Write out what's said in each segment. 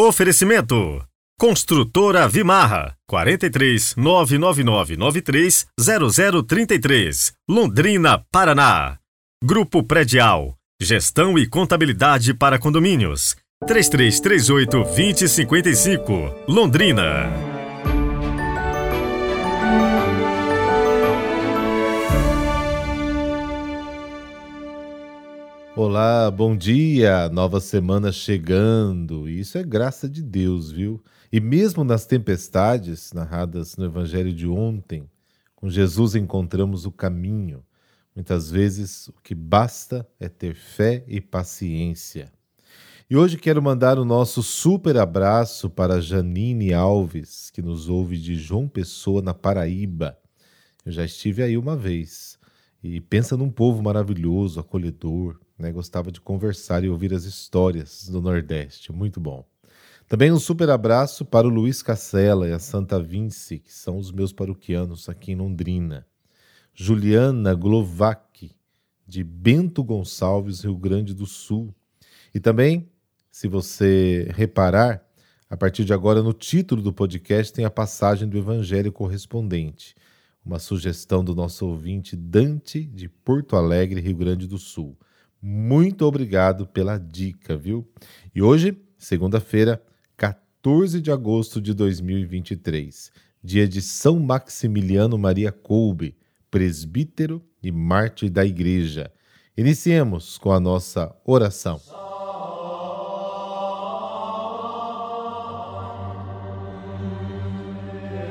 Oferecimento: Construtora Vimarra 43 99993 0033, Londrina, Paraná. Grupo Predial Gestão e Contabilidade para Condomínios 3338 2055, Londrina. Bom dia! Nova semana chegando. Isso é graça de Deus, viu? E mesmo nas tempestades narradas no Evangelho de ontem, com Jesus encontramos o caminho. Muitas vezes o que basta é ter fé e paciência. E hoje quero mandar o nosso super abraço para Janine Alves, que nos ouve de João Pessoa, na Paraíba. Eu já estive aí uma vez. E pensa num povo maravilhoso, acolhedor, né? Gostava de conversar e ouvir as histórias do Nordeste. Muito bom. Também um super abraço para o Luiz Cacela e a Santa Vince, que são os meus paroquianos aqui em Londrina. Juliana Glovac, de Bento Gonçalves, Rio Grande do Sul. E também, se você reparar, a partir de agora no título do podcast tem a passagem do Evangelho correspondente, uma sugestão do nosso ouvinte Dante, de Porto Alegre, Rio Grande do Sul. Muito obrigado pela dica, viu? E hoje, segunda-feira, 14 de agosto de 2023, dia de São Maximiliano Maria Kolbe, presbítero e mártir da Igreja. Iniciemos com a nossa oração.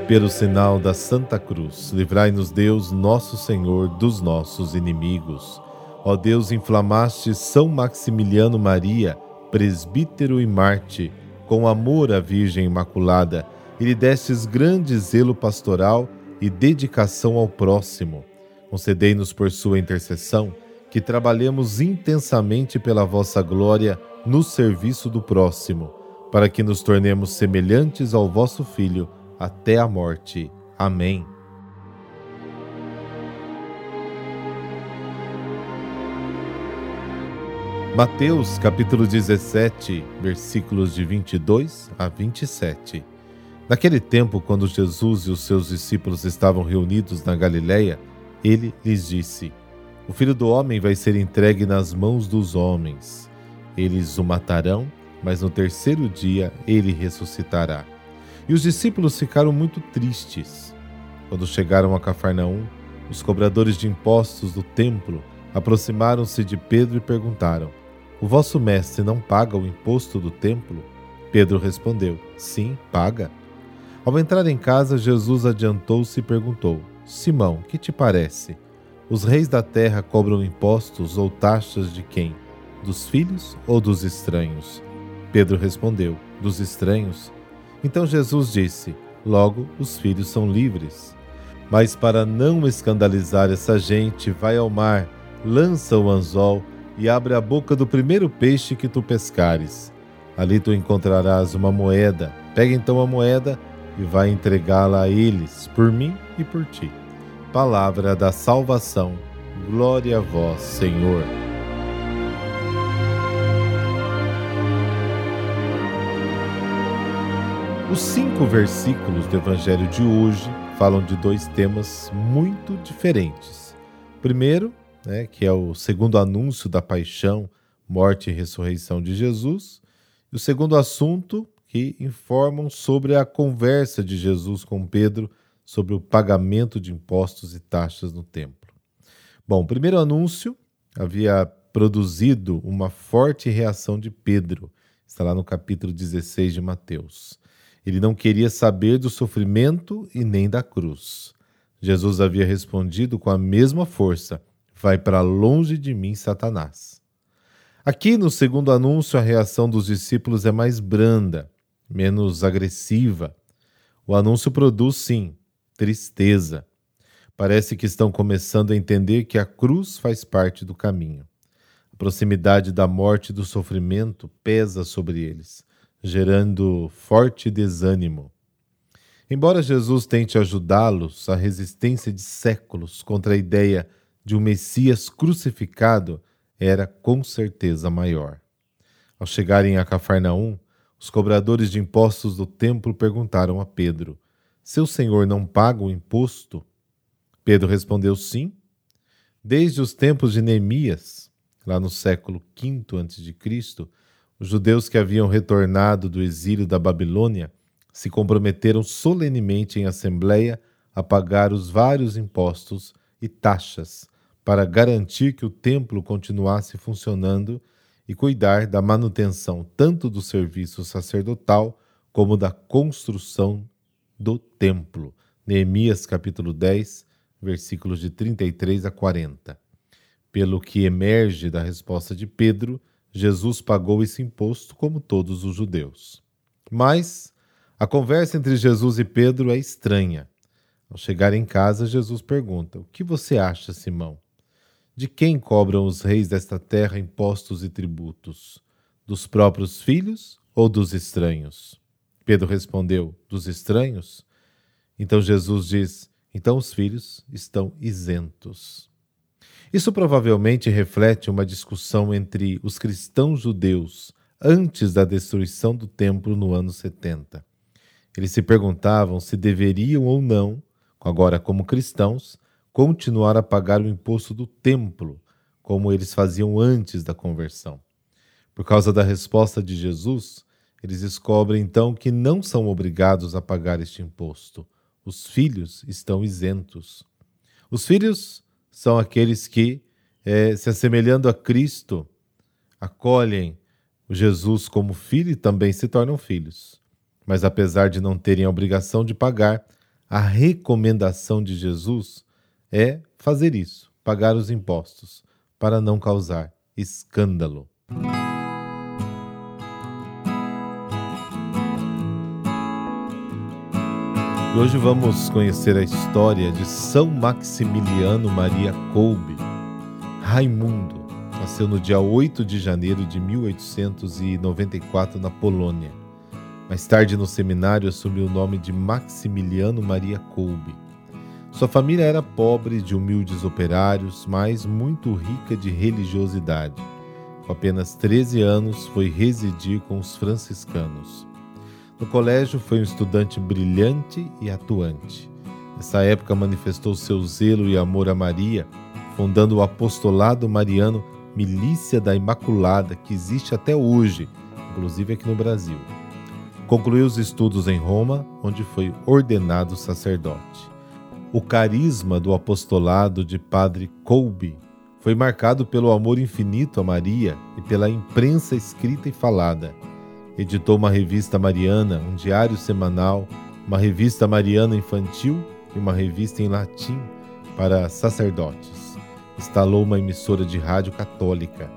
Pelo sinal da Santa Cruz, livrai-nos Deus, nosso Senhor, dos nossos inimigos. Ó Deus, inflamaste São Maximiliano Maria, presbítero e Marte, com amor à Virgem Imaculada, e lhe destes grande zelo pastoral e dedicação ao próximo. Concedei-nos por sua intercessão que trabalhemos intensamente pela vossa glória no serviço do próximo, para que nos tornemos semelhantes ao vosso Filho até a morte. Amém. Mateus capítulo 17, versículos de 22 a 27. Naquele tempo, quando Jesus e os seus discípulos estavam reunidos na Galiléia, ele lhes disse: O filho do homem vai ser entregue nas mãos dos homens. Eles o matarão, mas no terceiro dia ele ressuscitará. E os discípulos ficaram muito tristes. Quando chegaram a Cafarnaum, os cobradores de impostos do templo aproximaram-se de Pedro e perguntaram: o vosso mestre não paga o imposto do templo? Pedro respondeu: Sim, paga. Ao entrar em casa, Jesus adiantou-se e perguntou: Simão, que te parece? Os reis da terra cobram impostos ou taxas de quem? Dos filhos ou dos estranhos? Pedro respondeu: Dos estranhos. Então Jesus disse: Logo, os filhos são livres. Mas para não escandalizar essa gente, vai ao mar, lança o anzol e abre a boca do primeiro peixe que tu pescares. Ali tu encontrarás uma moeda. Pega então a moeda e vai entregá-la a eles, por mim e por ti. Palavra da salvação. Glória a vós, Senhor. Os cinco versículos do Evangelho de hoje falam de dois temas muito diferentes. Primeiro, né, que é o segundo anúncio da paixão, morte e ressurreição de Jesus, e o segundo assunto que informam sobre a conversa de Jesus com Pedro sobre o pagamento de impostos e taxas no templo. Bom, o primeiro anúncio havia produzido uma forte reação de Pedro, está lá no capítulo 16 de Mateus. Ele não queria saber do sofrimento e nem da cruz. Jesus havia respondido com a mesma força: Vai para longe de mim, Satanás. Aqui no segundo anúncio, a reação dos discípulos é mais branda, menos agressiva. O anúncio produz, sim, tristeza. Parece que estão começando a entender que a cruz faz parte do caminho. A proximidade da morte e do sofrimento pesa sobre eles, gerando forte desânimo. Embora Jesus tente ajudá-los, a resistência de séculos contra a ideia de um Messias crucificado era com certeza maior. Ao chegarem a Cafarnaum, os cobradores de impostos do templo perguntaram a Pedro: Seu senhor não paga o imposto? Pedro respondeu: Sim. Desde os tempos de Neemias, lá no século V a.C., os judeus que haviam retornado do exílio da Babilônia se comprometeram solenemente em assembleia a pagar os vários impostos e taxas para garantir que o templo continuasse funcionando e cuidar da manutenção tanto do serviço sacerdotal como da construção do templo. Neemias capítulo 10, versículos de 33 a 40. Pelo que emerge da resposta de Pedro, Jesus pagou esse imposto como todos os judeus. Mas a conversa entre Jesus e Pedro é estranha. Ao chegar em casa, Jesus pergunta: O que você acha, Simão? De quem cobram os reis desta terra impostos e tributos? Dos próprios filhos ou dos estranhos? Pedro respondeu: Dos estranhos. Então Jesus diz: Então os filhos estão isentos. Isso provavelmente reflete uma discussão entre os cristãos judeus antes da destruição do templo no ano 70. Eles se perguntavam se deveriam ou não, agora como cristãos, continuar a pagar o imposto do templo, como eles faziam antes da conversão. Por causa da resposta de Jesus, eles descobrem então que não são obrigados a pagar este imposto. Os filhos estão isentos. Os filhos são aqueles que, é, se assemelhando a Cristo, acolhem o Jesus como filho e também se tornam filhos. Mas apesar de não terem a obrigação de pagar, a recomendação de Jesus é fazer isso, pagar os impostos, para não causar escândalo. Hoje vamos conhecer a história de São Maximiliano Maria Kolbe. Raimundo nasceu no dia 8 de janeiro de 1894 na Polônia. Mais tarde, no seminário, assumiu o nome de Maximiliano Maria Kolbe sua família era pobre de humildes operários, mas muito rica de religiosidade. Com apenas 13 anos, foi residir com os franciscanos. No colégio, foi um estudante brilhante e atuante. Nessa época, manifestou seu zelo e amor a Maria, fundando o apostolado mariano Milícia da Imaculada, que existe até hoje, inclusive aqui no Brasil. Concluiu os estudos em Roma, onde foi ordenado sacerdote. O carisma do apostolado de Padre Kolbe foi marcado pelo amor infinito a Maria e pela imprensa escrita e falada. Editou uma revista mariana, um diário semanal, uma revista mariana infantil e uma revista em latim para sacerdotes. Instalou uma emissora de rádio católica.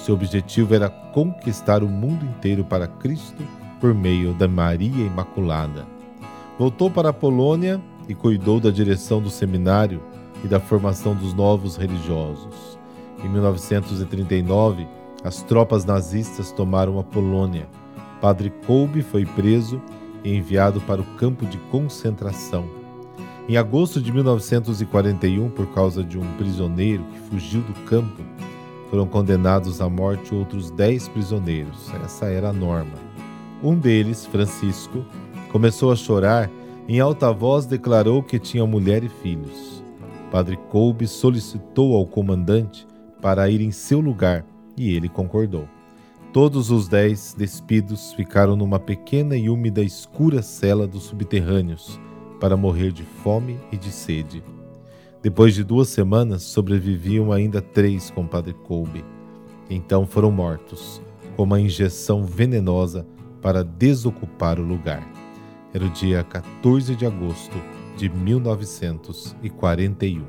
Seu objetivo era conquistar o mundo inteiro para Cristo por meio da Maria Imaculada. Voltou para a Polônia e cuidou da direção do seminário e da formação dos novos religiosos. Em 1939, as tropas nazistas tomaram a Polônia. Padre Kolbe foi preso e enviado para o campo de concentração. Em agosto de 1941, por causa de um prisioneiro que fugiu do campo, foram condenados à morte outros dez prisioneiros. Essa era a norma. Um deles, Francisco, começou a chorar em alta voz declarou que tinha mulher e filhos. Padre Kolbe solicitou ao comandante para ir em seu lugar e ele concordou. Todos os dez despidos ficaram numa pequena e úmida escura cela dos subterrâneos para morrer de fome e de sede. Depois de duas semanas, sobreviviam ainda três com Padre Kolbe. Então foram mortos, com uma injeção venenosa para desocupar o lugar. Era o dia 14 de agosto de 1941.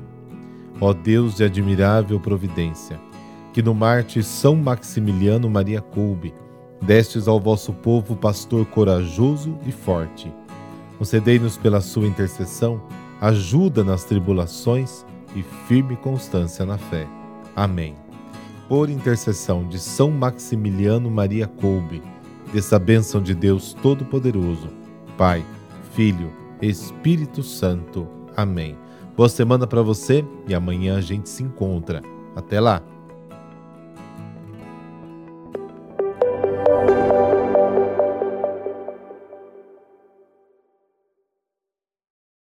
Ó Deus de admirável providência, que no Marte São Maximiliano Maria Kolbe destes ao vosso povo pastor corajoso e forte. Concedei-nos pela sua intercessão ajuda nas tribulações e firme constância na fé. Amém. Por intercessão de São Maximiliano Maria Kolbe, dessa bênção de Deus Todo-Poderoso, Pai, Filho, Espírito Santo. Amém. Boa semana para você e amanhã a gente se encontra. Até lá!